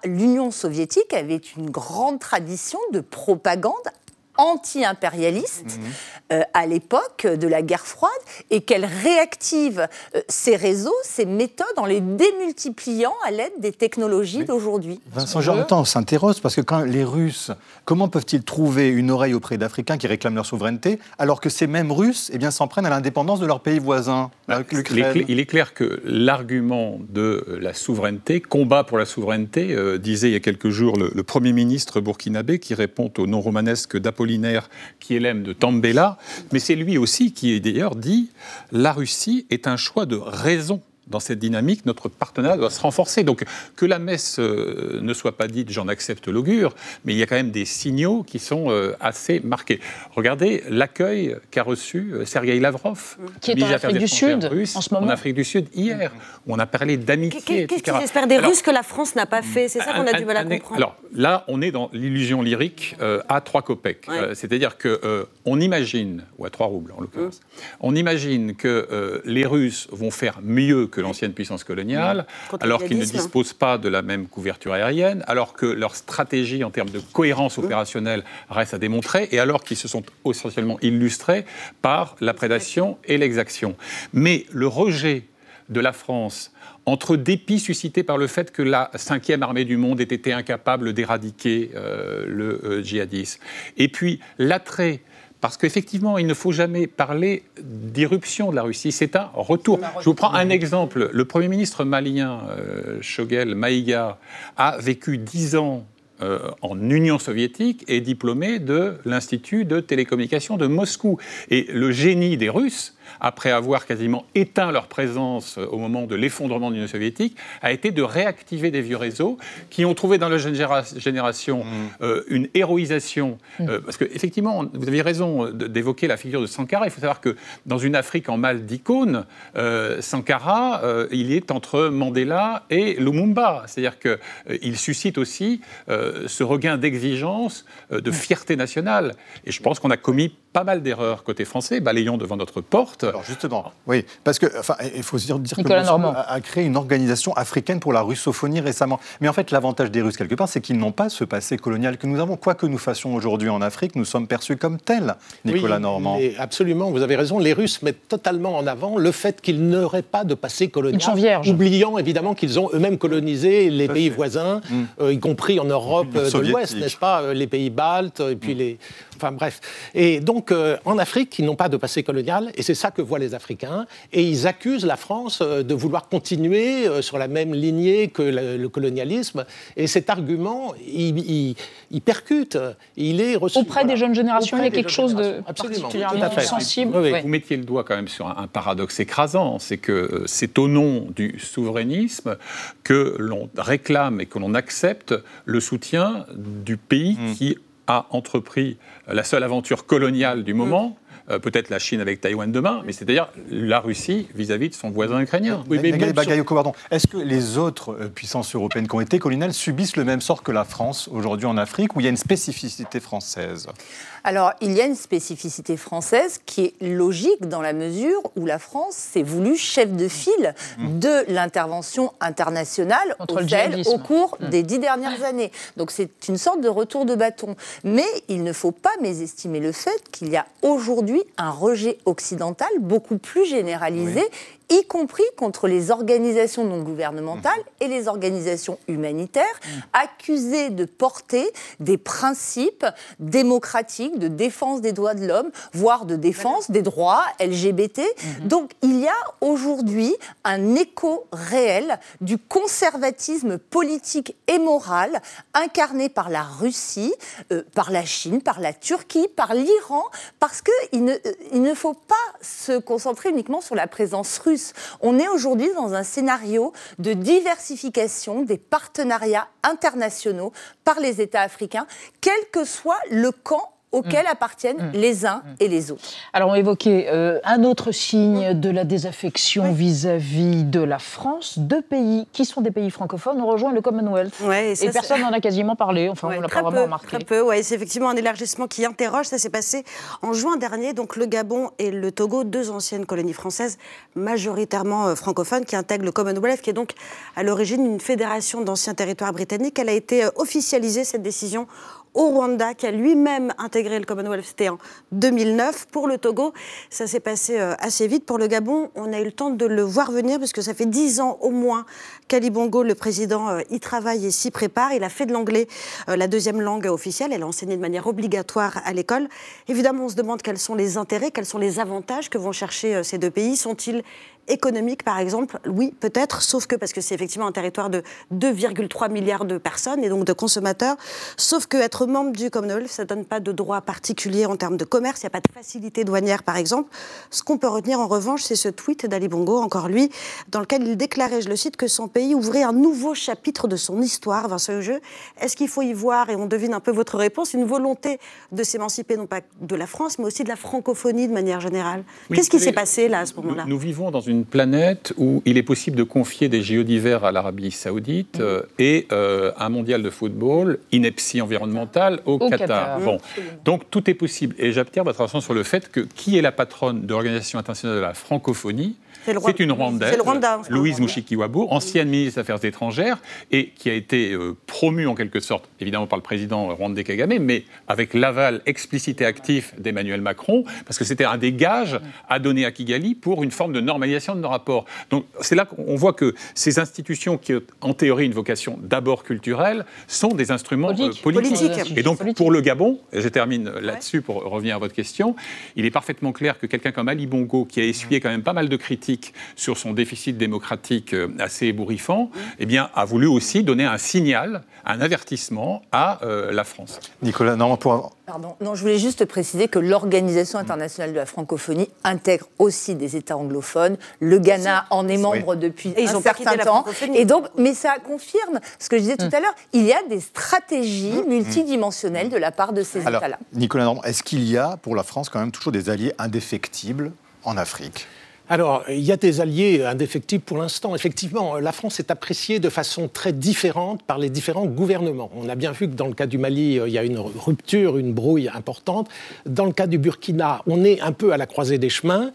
P: l'Union soviétique avait une grande tradition de propagande anti-impérialiste mhm. euh, à l'époque de la guerre froide et qu'elle réactive euh, ces réseaux, ces méthodes en les démultipliant à l'aide des technologies d'aujourd'hui.
K: Vincent Jordan, on s'interroge parce que quand les Russes, comment peuvent-ils trouver une oreille auprès d'Africains qui réclament leur souveraineté alors que ces mêmes Russes eh bien, s'en prennent à l'indépendance de leur pays voisin
R: bah, il, est clair que l'argument de la souveraineté, combat pour la souveraineté, euh, disait il y a quelques jours le, le Premier ministre burkinabé qui répond au nom romanesque qui est l'aime de Tambela, mais c'est lui aussi qui, d'ailleurs, dit la Russie est un choix de raison dans cette dynamique, notre partenariat doit se renforcer. Donc que la messe euh, ne soit pas dite, j'en accepte l'augure, mais il y a quand même des signaux qui sont euh, assez marqués. Regardez l'accueil qu'a reçu euh, Sergei Lavrov,
A: qui est en Afrique du Sud
R: russe,
A: en ce moment.
R: En Afrique du Sud hier, où on a parlé d'amitié.
L: Qu'est-ce qu'ils espèrent des Russes que la France n'a pas fait? C'est ça qu'on a du mal à comprendre.
R: Alors là, on est dans l'illusion lyrique à trois copecs. C'est-à-dire que on imagine, ou à trois roubles en l'occurrence, mmh. on imagine que les Russes vont faire mieux que l'ancienne puissance coloniale, alors qu'ils ne disposent pas de la même couverture aérienne, alors que leur stratégie en termes de cohérence mmh. opérationnelle reste à démontrer, et alors qu'ils se sont essentiellement illustrés par la prédation et l'exaction. Mais le rejet de la France entre dépit suscité par le fait que la cinquième armée du monde ait été incapable d'éradiquer euh, le euh, djihadisme, et puis l'attrait parce qu'effectivement, il ne faut jamais parler d'irruption de la Russie, c'est un retour. Je vous prends un exemple. Le Premier ministre malien, euh, Shogel Maïga, a vécu dix ans euh, en Union soviétique est diplômé de l'Institut de télécommunication de Moscou. Et le génie des Russes, après avoir quasiment éteint leur présence au moment de l'effondrement de l'Union soviétique, a été de réactiver des vieux réseaux qui ont trouvé dans la jeune génération
K: Mmh.
R: euh, une héroïsation. euh, parce que, effectivement, vous aviez raison d'évoquer la figure de Sankara. Il faut savoir que dans une Afrique en mal d'icônes, euh, Sankara, euh, il est entre Mandela et Lumumba. C'est-à-dire qu'il suscite aussi euh, ce regain d'exigence, euh, de fierté nationale. Et je pense qu'on a commis pas mal d'erreurs côté français, balayons devant notre porte.
K: Alors justement, oui, parce que enfin, il faut se dire, dire que
A: Nicolas
K: Moscou
A: Normand.
K: a, a créé une organisation africaine pour la russophonie récemment. Mais en fait, l'avantage des Russes quelque part, c'est qu'ils n'ont pas ce passé colonial que nous avons. Quoi que nous fassions aujourd'hui en Afrique, nous sommes perçus comme tels, Nicolas
Q: Oui,
K: Normand.
Q: absolument, vous avez raison. Les Russes mettent totalement en avant le fait qu'ils n'auraient pas de passé colonial.
A: Ils sont vierges.
Q: Oubliant évidemment qu'ils ont eux-mêmes colonisé les pays
K: fait.
Q: voisins,
K: Mm.
Q: euh, y compris en Europe euh, de l'Ouest, n'est-ce pas euh, Les pays baltes, et
K: Mm.
Q: puis les. Enfin bref. Et donc euh, en Afrique, ils n'ont pas de passé colonial, et c'est ça que voient les Africains. Et ils accusent la France euh, de vouloir continuer euh, sur la même lignée que le, le colonialisme. Et cet argument, il, il- il percute. Il est reçu.
A: Auprès des jeunes générations,
Q: Auprès
A: il y a quelque chose de particulièrement sensible.
Q: Oui.
R: Vous mettiez le doigt quand même sur un, un paradoxe écrasant, c'est que euh, c'est au nom du souverainisme que l'on réclame et que l'on accepte le soutien du pays
Q: Mm.
R: qui a entrepris la seule aventure coloniale du moment. Euh, Peut-être la Chine avec Taïwan demain, mais c'est-à-dire la Russie vis-à-vis de son voisin ukrainien.
Q: Oui, mais
K: Bagayoko, pardon. Est-ce que les autres euh, puissances européennes qui ont été coloniales subissent le même sort que la France aujourd'hui en Afrique, où il y a une spécificité française?
P: Alors, il y a une spécificité française qui est logique dans la mesure où la France s'est voulue chef de file de l'intervention internationale
A: Contre
P: au Sahel cours des dix dernières années. Donc, c'est une sorte de retour de bâton. Mais il ne faut pas mésestimer le fait qu'il y a aujourd'hui un rejet occidental beaucoup plus généralisé y compris contre les organisations non gouvernementales et les organisations humanitaires, accusées de porter des principes démocratiques de défense des droits de l'homme, voire de défense des droits LGBT. Donc il y a aujourd'hui un écho réel du conservatisme politique et moral incarné par la Russie, euh, par la Chine, par la Turquie, par l'Iran, parce qu'il ne, euh, il ne faut pas se concentrer uniquement sur la présence russe. On est aujourd'hui dans un scénario de diversification des partenariats internationaux par les États africains, quel que soit le camp auquel appartiennent les uns et les autres.
A: Alors, on évoquait euh, un autre signe de la désaffection vis-à-vis de la France. Deux pays qui sont des pays francophones ont rejoint le Commonwealth.
L: Ouais, et ça,
A: personne n'en a quasiment parlé. Enfin, on l'a
L: très
A: pas
L: peu,
A: vraiment remarqué.
L: Très peu, ouais, c'est effectivement un élargissement qui interroge. Ça s'est passé en juin dernier. Donc le Gabon et le Togo, deux anciennes colonies françaises, majoritairement euh, francophones, qui intègrent le Commonwealth, qui est donc à l'origine une fédération d'anciens territoires britanniques. Elle a été euh, officialisée, cette décision, au Rwanda, qui a lui-même intégré le Commonwealth, c'était en 2009. Pour le Togo, ça s'est passé euh, assez vite. Pour le Gabon, on a eu le temps de le voir venir, parce que ça fait dix ans au moins qu'Ali Bongo, le président, euh, y travaille et s'y prépare. Il a fait de l'anglais euh, la deuxième langue officielle. Elle est enseignée de manière obligatoire à l'école. Évidemment, on se demande quels sont les intérêts, quels sont les avantages que vont chercher ces deux pays. Sont-ils économiques, par exemple Oui, peut-être, sauf que parce que c'est effectivement un territoire de 2,3 milliards de personnes et donc de consommateurs. Sauf que être membre du Commonwealth, ça ne donne pas de droits particuliers en termes de commerce. Il n'y a pas de facilité douanière, par exemple. Ce qu'on peut retenir, en revanche, c'est ce tweet d'Ali Bongo, encore lui, dans lequel il déclarait, je le cite, que son pays ouvrait un nouveau chapitre de son histoire. Vincent Jeu, est-ce qu'il faut y voir, et on devine un peu votre réponse, une volonté de s'émanciper, non pas de la France, mais aussi de la francophonie de manière générale?
R: Oui,
L: Qu'est-ce qui s'est passé là, à ce moment-là?
R: Nous, nous vivons dans une planète où il est possible de confier des JO d'hiver à l'Arabie Saoudite
L: Mm.
R: euh, et euh, un mondial de football, ineptie environnementale au,
A: Au
R: Qatar.
A: Qatar.
R: Bon, donc tout est possible. Et j'attire votre attention sur le fait que qui est la patronne de l'Organisation internationale de la francophonie?
L: C'est Rwanda.
R: une Rwandaise,
L: Rwanda,
R: Louise
L: Rwanda.
R: Mushikiwabo, ancienne ministre des Affaires étrangères et qui a été euh, promue en quelque sorte, évidemment par le président rwandais Kagame, mais avec l'aval explicite et actif d'Emmanuel Macron, parce que c'était un des gages à donner à Kigali pour une forme de normalisation de nos rapports. Donc c'est là qu'on voit que ces institutions qui ont en théorie une vocation d'abord culturelle sont des instruments euh,
A: Politique.
R: politiques.
L: Politique.
R: Et donc, pour le Gabon, je termine là-dessus pour revenir à votre question, il est parfaitement clair que quelqu'un comme Ali Bongo, qui a essuyé quand même pas mal de critiques sur son déficit démocratique euh, assez ébouriffant, eh bien, a voulu aussi donner un signal, un avertissement à euh, la France.
K: Nicolas, non, pour...
P: Pardon. Non, je voulais juste préciser que l'Organisation internationale de la francophonie intègre aussi des États anglophones. Le Ghana en est membre depuis
L: Et ils
P: un
L: ont
P: certain temps. Et donc, mais ça confirme ce que je disais tout
K: Mm.
P: à l'heure. Il y a des stratégies multidimensionnelles de la part de ces États-là.
K: Nicolas Normand, est-ce qu'il y a pour la France quand même toujours des alliés indéfectibles en Afrique?
Q: Alors, il y a des alliés indéfectibles pour l'instant. Effectivement, la France est appréciée de façon très différente par les différents gouvernements. On a bien vu que dans le cas du Mali, euh, il y a une rupture, une brouille importante. Dans le cas du Burkina, on est un peu à la croisée des chemins.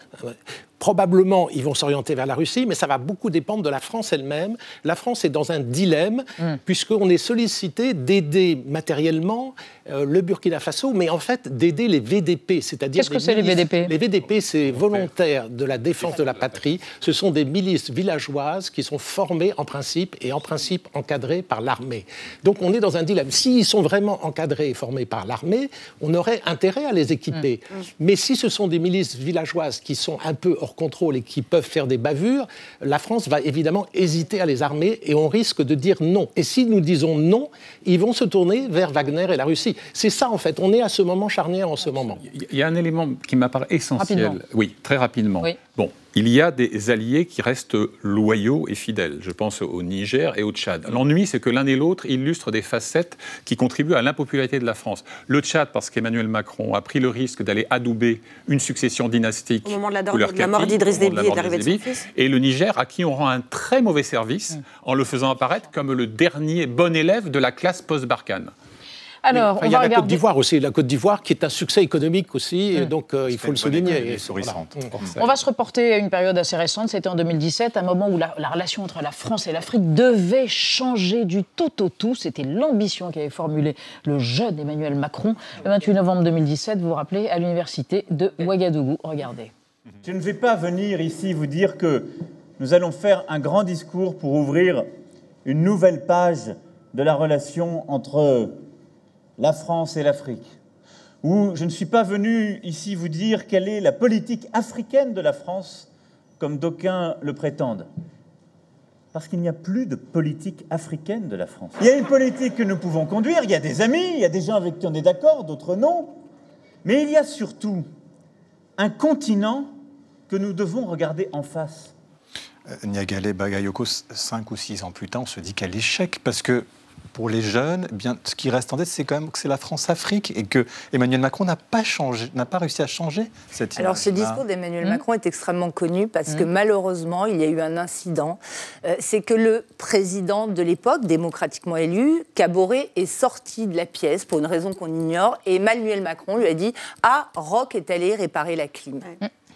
Q: Probablement, ils vont s'orienter vers la Russie, mais ça va beaucoup dépendre de la France elle-même. La France est dans un dilemme, puisqu'on est sollicité d'aider matériellement euh, le Burkina Faso, mais en fait d'aider les VDP, c'est-à-dire
A: Qu'est-ce que c'est, les VDP?
Q: les VDP, c'est volontaires de la défense de la patrie. Ce sont des milices villageoises qui sont formées en principe et en principe encadrées par l'armée. Donc on est dans un dilemme. S'ils sont vraiment encadrés et formés par l'armée, on aurait intérêt à les équiper. Mais si ce sont des milices villageoises qui sont un peu hors contrôle et qui peuvent faire des bavures, la France va évidemment hésiter à les armer et on risque de dire non. Et si nous disons non, ils vont se tourner vers Wagner et la Russie. C'est ça en fait. On est à ce moment charnière en ce moment.
R: Il y a un élément qui m'apparaît essentiel.
Q: Rapidement.
R: Oui, très rapidement.
Q: Oui.
R: Bon, il y a des alliés qui restent loyaux et fidèles. Je pense au Niger et au Tchad. L'ennui, c'est que l'un et l'autre illustrent des facettes qui contribuent à l'impopularité de la France. Le Tchad, parce qu'Emmanuel Macron a pris le risque d'aller adouber une succession dynastique
L: Au moment de la, de la mort d'Idriss Déby et de
R: mort
L: l'arrivée de
R: d'Idriss
L: son
R: Déby.
L: fils.
R: Et le Niger, à qui on rend un très mauvais service en le faisant apparaître comme le dernier bon élève de la classe post-Barkhane.
A: Alors,
Q: il y a
A: va
Q: la Côte d'Ivoire aussi, la Côte d'Ivoire qui est un succès économique aussi, et donc euh, il faut le souligner. Et voilà.
A: On va se reporter à une période assez récente, c'était en 2017, un moment où la, la relation entre la France et l'Afrique devait changer du tout au tout. C'était l'ambition qu'avait formulée le jeune Emmanuel Macron le 28 novembre 2017, vous vous rappelez, à l'université de Ouagadougou. Regardez.
S: Je ne vais pas venir ici vous dire que nous allons faire un grand discours pour ouvrir une nouvelle page de la relation entre la France et l'Afrique. Ou je ne suis pas venu ici vous dire quelle est la politique africaine de la France, comme d'aucuns le prétendent. Parce qu'il n'y a plus de politique africaine de la France. Il y a une politique que nous pouvons conduire, il y a des amis, il y a des gens avec qui on est d'accord, d'autres non. Mais il y a surtout un continent que nous devons regarder en face.
K: Euh, Niagale Bagayoko, 5 ou 6 ans plus tard, on se dit qu'à l'échec, parce que pour les jeunes, eh bien, ce qui reste en tête, c'est quand même que c'est la France-Afrique et que Emmanuel Macron n'a pas changé, n'a pas réussi à changer cette
P: Alors ce
K: image-là.
P: discours d'Emmanuel
K: Hmm.
P: Macron est extrêmement connu parce que
K: Mm.
P: malheureusement, il y a eu un incident. Euh, c'est que le président de l'époque, démocratiquement élu, Caboret, est sorti de la pièce pour une raison qu'on ignore et Emmanuel Macron lui a dit « Ah, Roch est allé réparer la clim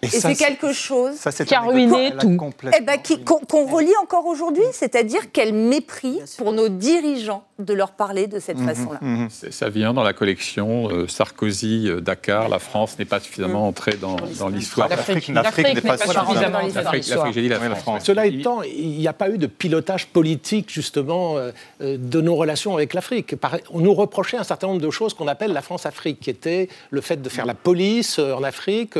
K: Et
P: c'est quelque chose
K: ça, Qui a ruiné tout.
P: Eh ben, qu'on relie encore aujourd'hui, c'est-à-dire quel mépris pour nos dirigeants de leur parler de
K: Mhm,
P: cette façon-là.
R: C'est- Ça vient dans la collection euh, Sarkozy, euh, Dakar. La France n'est pas suffisamment entrée dans, dans l'histoire.
Q: L'Afrique- l'Afrique n'est pas suffisamment
R: L'Afrique, l'Afrique, j'ai dit la France.
Q: Cela étant, il n'y a pas eu de pilotage politique, justement, euh, de nos relations avec l'Afrique. On nous reprochait un certain nombre de choses qu'on appelle la France-Afrique, qui était le fait de faire la police en Afrique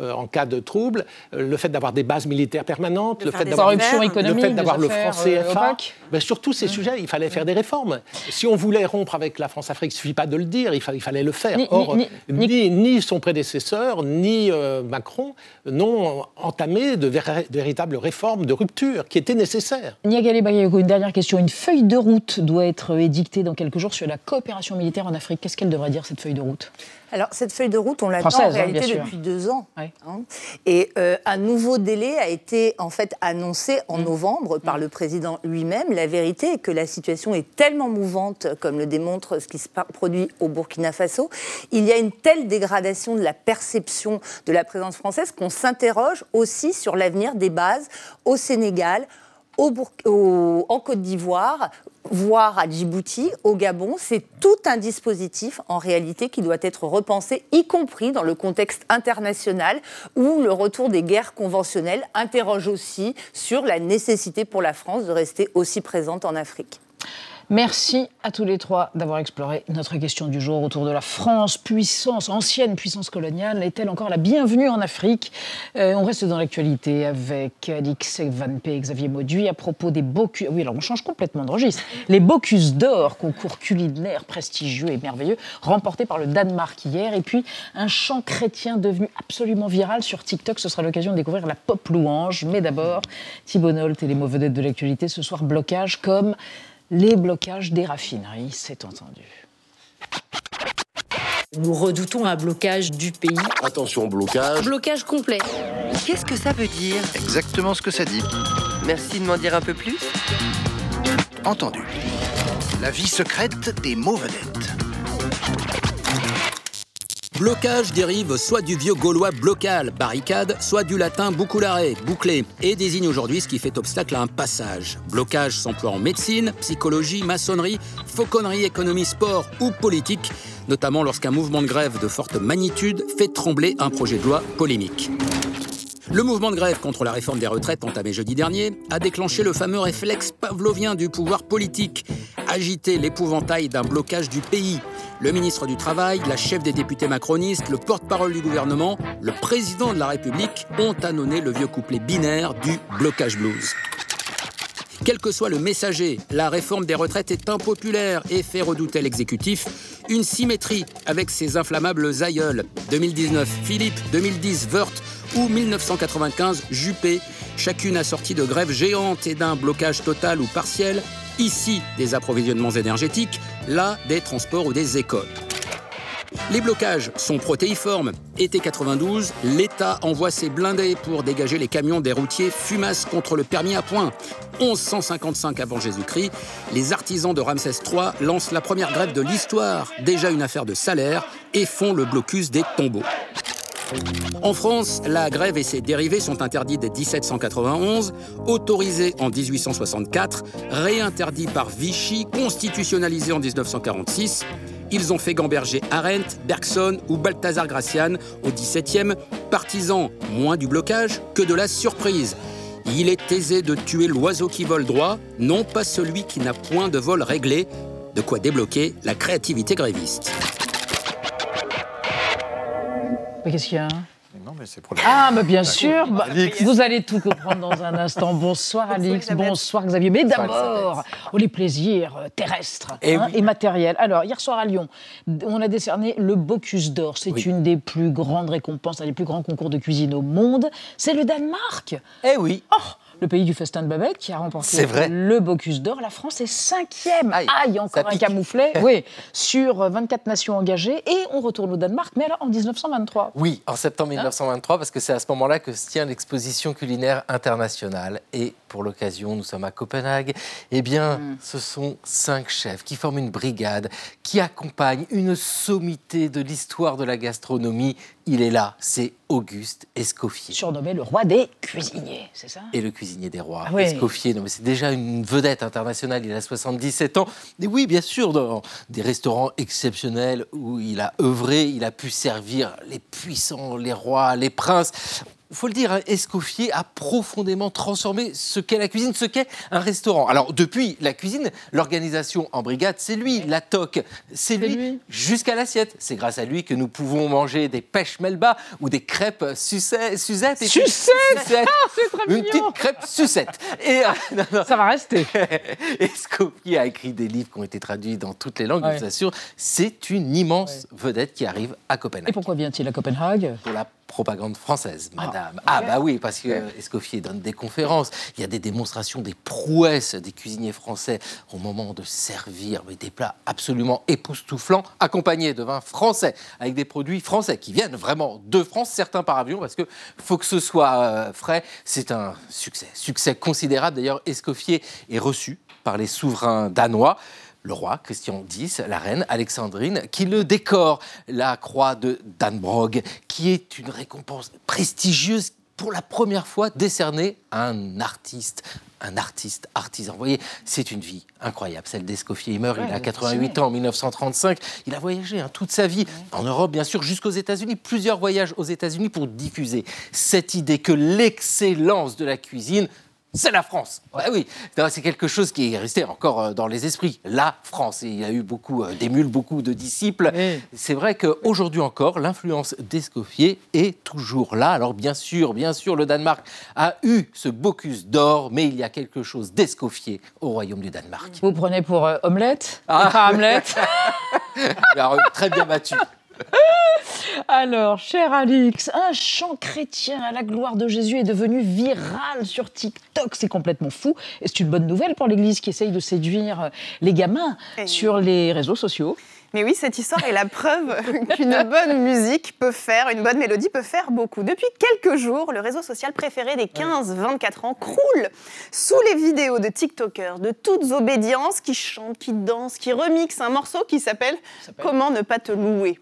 Q: en cas de trouble, le fait d'avoir des bases militaires permanentes, le fait
A: des
Q: d'avoir le
A: économiques,
Q: fait d'avoir
A: des
Q: le franc
A: euh,
Q: CFA. Ben, sur tous ces sujets, il fallait faire des réformes. Si on voulait rompre avec la France-Afrique, il ne suffit pas de le dire, il, fa- il fallait le faire.
A: Ni-
Q: Or,
A: ni-
Q: ni, ni son prédécesseur, ni euh, Macron n'ont entamé de vér- de véritables réformes de rupture qui étaient nécessaires.
A: Niagale une dernière question. Une feuille de route doit être édictée dans quelques jours sur la coopération militaire en Afrique. Qu'est-ce qu'elle devrait dire, cette feuille de route?
P: Alors, cette feuille de route, on l'attend en
A: hein,
P: réalité depuis deux ans. hein. Et euh, un nouveau délai a été en fait annoncé
A: Mm.
P: en novembre par le président lui-même. La vérité est que la situation est tellement mouvante, comme le démontre ce qui se produit au Burkina Faso. Il y a une telle dégradation de la perception de la présence française qu'on s'interroge aussi sur l'avenir des bases au Sénégal, en Côte d'Ivoire, voire à Djibouti, au Gabon. C'est tout un dispositif, en réalité, qui doit être repensé, y compris dans le contexte international, où le retour des guerres conventionnelles interroge aussi sur la nécessité pour la France de rester aussi présente en Afrique.
A: Merci à tous les trois d'avoir exploré notre question du jour autour de la France, puissance, ancienne puissance coloniale, est-elle encore la bienvenue en Afrique? Euh, On reste dans l'actualité avec Alix Van P et Xavier Mauduit à propos des Bocuse. Oui, alors on change complètement de registre. Les Bocuse d'or, concours culinaire prestigieux et merveilleux, remporté par le Danemark hier. Et puis un chant chrétien devenu absolument viral sur TikTok. Ce sera l'occasion de découvrir la pop louange. Mais d'abord, Thibault Nolt et les mots vedettes de l'actualité. Ce soir, blocage comme les blocages des raffineries, c'est entendu.
T: Nous redoutons un blocage du pays.
U: Attention, blocage.
T: Blocage complet.
V: Qu'est-ce que ça veut dire
U: Exactement ce que ça dit.
V: Merci de m'en dire un peu plus.
U: Entendu. La vie secrète des mots vedettes.
W: Blocage dérive soit du vieux gaulois blocal, barricade, soit du latin buculare, bouclé, et désigne aujourd'hui ce qui fait obstacle à un passage. Blocage s'emploie en médecine, psychologie, maçonnerie, fauconnerie, économie, sport ou politique, notamment lorsqu'un mouvement de grève de forte magnitude fait trembler un projet de loi polémique. Le mouvement de grève contre la réforme des retraites entamé jeudi dernier a déclenché le fameux réflexe pavlovien du pouvoir politique, agiter l'épouvantail d'un blocage du pays. Le ministre du Travail, la chef des députés macronistes, le porte-parole du gouvernement, le président de la République ont annonné le vieux couplet binaire du blocage blues. Quel que soit le messager, la réforme des retraites est impopulaire et fait redouter l'exécutif. Une symétrie avec ses inflammables aïeuls. 2019, Philippe, 2010, Wörth ou 1995, Juppé. Chacune assortie de grèves géantes et d'un blocage total ou partiel. Ici, des approvisionnements énergétiques, là, des transports ou des écoles. Les blocages sont protéiformes. Été 92, l'État envoie ses blindés pour dégager les camions des routiers fumasse contre le permis à point. 1155 avant Jésus-Christ, les artisans de Ramsès III lancent la première grève de l'histoire, déjà une affaire de salaire, et font le blocus des tombeaux. En France, la grève et ses dérivés sont interdits dès 1791, autorisés en 1864, réinterdits par Vichy, constitutionnalisés en 1946. Ils ont fait gamberger Arendt, Bergson ou Balthazar Gracian au XVIIe, partisans moins du blocage que de la surprise. Il est aisé de tuer l'oiseau qui vole droit, non pas celui qui n'a point de vol réglé, de quoi débloquer la créativité gréviste.
A: Mais qu'est-ce qu'il y a
K: Non, mais c'est pour
A: Ah, mais bien sûr, bah, vous allez tout comprendre dans un instant. (laughs) Bonsoir Alix, bonsoir Xavier. Mais d'abord, oh, les plaisirs euh, terrestres
D: Eh
A: hein,
D: oui.
A: et matériels. Alors, hier soir à Lyon, on a décerné le Bocuse d'Or. C'est
D: Oui.
A: une des plus grandes récompenses, un des plus grands concours de cuisine au monde. C'est le Danemark.
D: Eh oui.
A: Oh le pays du festin de Babette qui a remporté
D: vrai.
A: le Bocuse d'Or. La France est cinquième. Aïe, encore un camouflet. (laughs) oui, sur euh, 24 nations engagées. Et on retourne au Danemark, mais alors en 1923.
D: Oui, en septembre
A: Hein
D: 1923, parce que c'est à ce moment-là que se tient l'exposition culinaire internationale. Et pour l'occasion, nous sommes à Copenhague. Eh bien,
A: Hmm.
D: ce sont cinq chefs qui forment une brigade, qui accompagnent une sommité de l'histoire de la gastronomie. Il est là, c'est Auguste Escoffier.
A: Surnommé le roi des cuisiniers, c'est ça?
D: Et le cuisinier des rois,
A: Ah oui.
D: Escoffier. Non, mais c'est déjà une vedette internationale. Il a 77 ans. Et oui, bien sûr, dans des restaurants exceptionnels où il a œuvré, il a pu servir les puissants, les rois, les princes. Il faut le dire, hein, Escoffier a profondément transformé ce qu'est la cuisine, ce qu'est un restaurant. Alors, depuis la cuisine, l'organisation en brigade, c'est lui, la toque, c'est lui, jusqu'à l'assiette. C'est grâce à lui que nous pouvons manger des pêches melba ou des crêpes sucette. Suzette et puis-
A: Sucette
D: Sucette.
A: Ah, c'est très
D: Une
A: mignon.
D: petite crêpe sucette. Et, euh, (laughs)
A: Ça va rester. (laughs)
D: Escoffier a écrit des livres qui ont été traduits dans toutes les langues,
A: Ouais.
D: je vous assure. C'est une immense vedette qui arrive à Copenhague.
A: Et pourquoi vient-il à Copenhague?
D: Pour la propagande française, madame. Ah, bah oui, parce que Escoffier donne des conférences. Il y a des démonstrations des prouesses des cuisiniers français au moment de servir des plats absolument époustouflants, accompagnés de vins français, avec des produits français qui viennent vraiment de France, certains par avion, parce que faut que ce soit euh, frais. C'est un succès, succès considérable. D'ailleurs, Escoffier est reçu par les souverains danois le roi Christian X, la reine Alexandrine, qui le décore, la croix de Danbrog, qui est une récompense prestigieuse pour la première fois décernée à un artiste, un artiste artisan. Vous voyez, c'est une vie incroyable, celle d'Escoffier. Il meurt,
A: Ouais,
D: il a
A: il est
D: 88
A: fasciné.
D: ans en 1935. Il a voyagé hein, toute sa vie, en Europe bien sûr, jusqu'aux États-Unis, plusieurs voyages aux États-Unis pour diffuser cette idée que l'excellence de la cuisine c'est la France. Ouais, oui, c'est quelque chose qui est resté encore euh, dans les esprits. La France. Et il y a eu beaucoup euh, d'émules, beaucoup de disciples. C'est vrai qu'aujourd'hui encore, l'influence d'Escoffier est toujours là. Alors bien sûr, bien sûr, le Danemark a eu ce Bocuse d'or, mais il y a quelque chose d'Escoffier au royaume du Danemark.
A: Vous prenez pour euh, omelette? Ah. Hamlet (laughs)
D: Très bien battu. (laughs)
A: Alors, cher Alix, un chant chrétien à la gloire de Jésus est devenu viral sur TikTok. C'est complètement fou. Et c'est une bonne nouvelle pour l'Église qui essaye de séduire les gamins sur les réseaux sociaux.
X: Mais oui, cette histoire est la preuve (laughs) qu'une bonne musique peut faire, une bonne mélodie peut faire beaucoup. Depuis quelques jours, le réseau social préféré des 15-24 ans croule sous les vidéos de TikTokers de toutes obédiences qui chantent, qui dansent, qui remixent un morceau qui s'appelle Comment ne pas te louer.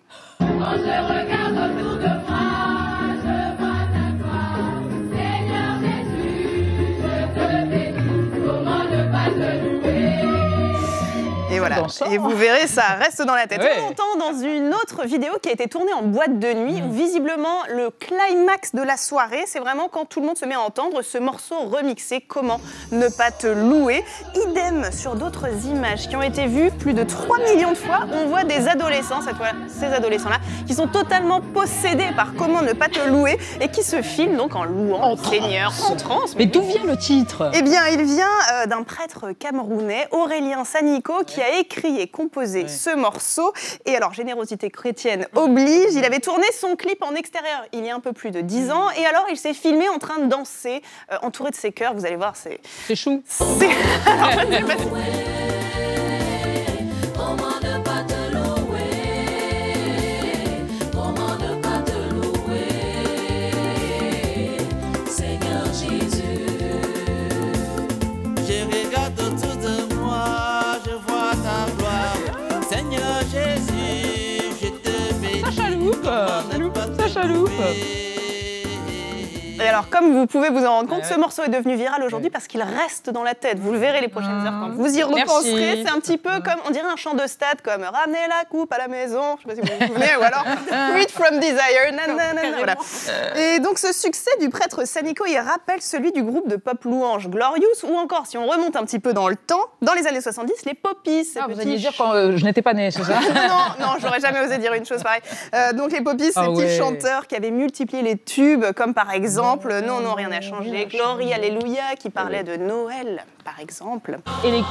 X: Et voilà. Et vous verrez, ça reste dans la tête. On entend dans une autre vidéo qui a été tournée en boîte de nuit, où visiblement le climax de la soirée, c'est vraiment quand tout le monde se met à entendre ce morceau remixé, Comment ne pas te louer? Idem sur d'autres images qui ont été vues plus de 3 millions de fois, on voit des adolescents, cette fois, ces adolescents-là, qui sont totalement possédés par Comment ne pas te louer et qui se filment donc en louant le Seigneur en transe.
A: Mais, d'où vient le titre?
X: Eh bien, il vient euh, d'un prêtre camerounais, Aurélien Sanico, qui a a écrit et composé ce morceau. Et alors, générosité chrétienne oblige, il avait tourné son clip en extérieur il y a un peu plus de 10 ans. Et alors, il s'est filmé en train de danser, euh, entouré de ses chœurs. Vous allez voir, c'est.
A: C'est chou. (laughs) (laughs)
X: Et alors, comme vous pouvez vous en rendre compte, ce morceau est devenu viral aujourd'hui parce qu'il reste dans la tête. Vous le verrez les prochaines heures quand vous y repenserez. C'est un petit peu comme, on dirait un chant de stade, comme Ramenez la coupe à la maison, je sais pas si vous vous souvenez, ou alors (laughs) Read from Desire, voilà. Et donc, ce succès du prêtre Sanico, il rappelle celui du groupe de pop louange Glorious, ou encore, si on remonte un petit peu dans le temps, dans les années 70, les Poppies.
A: Ah, vous alliez dire quand euh, je n'étais pas née, c'est ça (laughs)
X: Non, non, j'aurais jamais osé dire une chose pareille. Euh, donc, les Poppies, ces ah petits chanteurs qui avaient multiplié les tubes, comme par exemple exemple, Non, non, rien n'a changé, Glory, Alléluia, qui parlait de Noël, par exemple. Et les...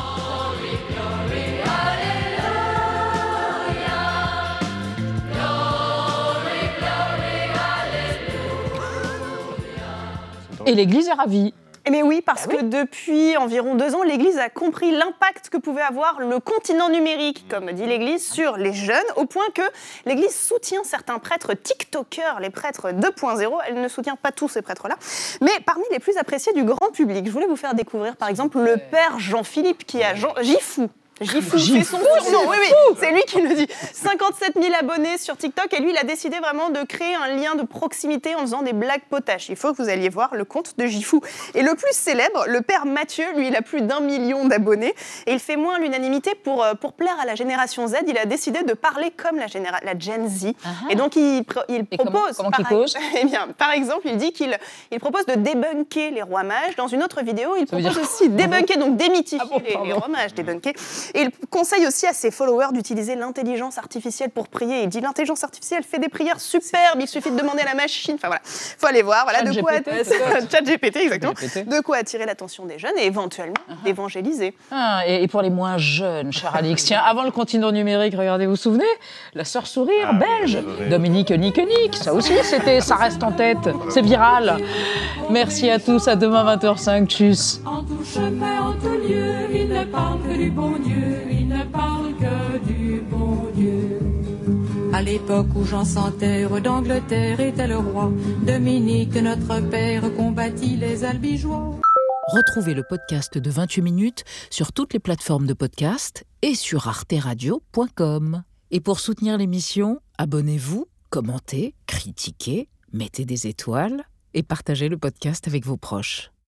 A: Et l'Église est ravie.
X: Mais oui, parce bah que depuis environ deux ans, l'Église a compris l'impact que pouvait avoir le continent numérique, comme dit l'Église, sur les jeunes, au point que l'Église soutient certains prêtres TikTokers, les prêtres 2.0. Elle ne soutient pas tous ces prêtres-là, mais parmi les plus appréciés du grand public. Je voulais vous faire découvrir, par exemple, le père Jean-Philippe, qui a Jean... Gifou, Gifou, c'est son Oui, oui, c'est lui qui le dit. 57 000 abonnés sur TikTok et lui, il a décidé vraiment de créer un lien de proximité en faisant des blagues potaches. Il faut que vous alliez voir le compte de Gifou. Et le plus célèbre, le père Mathieu, lui, il a plus d'un million d'abonnés et il fait moins l'unanimité pour, euh, pour plaire à la génération Z. Il a décidé de parler comme la, la Gen Z. Ah. Et donc, il, il propose.
A: Comment, il cause (laughs)
X: eh bien, Par exemple, il dit qu'il il propose de débunker les rois mages. Dans une autre vidéo, il propose aussi débunker, donc démythifier ah les, les, rois mages, débunker. Et il conseille aussi à ses followers d'utiliser l'intelligence artificielle pour prier. Il dit l'intelligence artificielle fait des prières superbes, il suffit de demander à la machine. Enfin voilà, faut aller voir. Voilà, de quoi (laughs) Chat GPT, exactement. De quoi attirer l'attention des jeunes et éventuellement uh-huh. d'évangéliser.
A: Ah, et, pour les moins jeunes, cher Alix, tiens, avant le continent numérique, regardez, vous vous souvenez? La sœur sourire ah, belge, Dominique Nique Nique, ça aussi, c'était, ça reste en tête, c'est viral. Merci à tous, à demain 20h05, tchuss. En tout chemin, en tout lieu, il ne parle que du bon Dieu il ne parle que du bon Dieu. À l'époque où Jean Santerre d'Angleterre était le roi, Dominique, notre père, combattit les albigeois. Retrouvez le podcast de 28 minutes sur toutes les plateformes de podcast et sur arteradio.com. Et pour soutenir l'émission, abonnez-vous, commentez, critiquez, mettez des étoiles et partagez le podcast avec vos proches.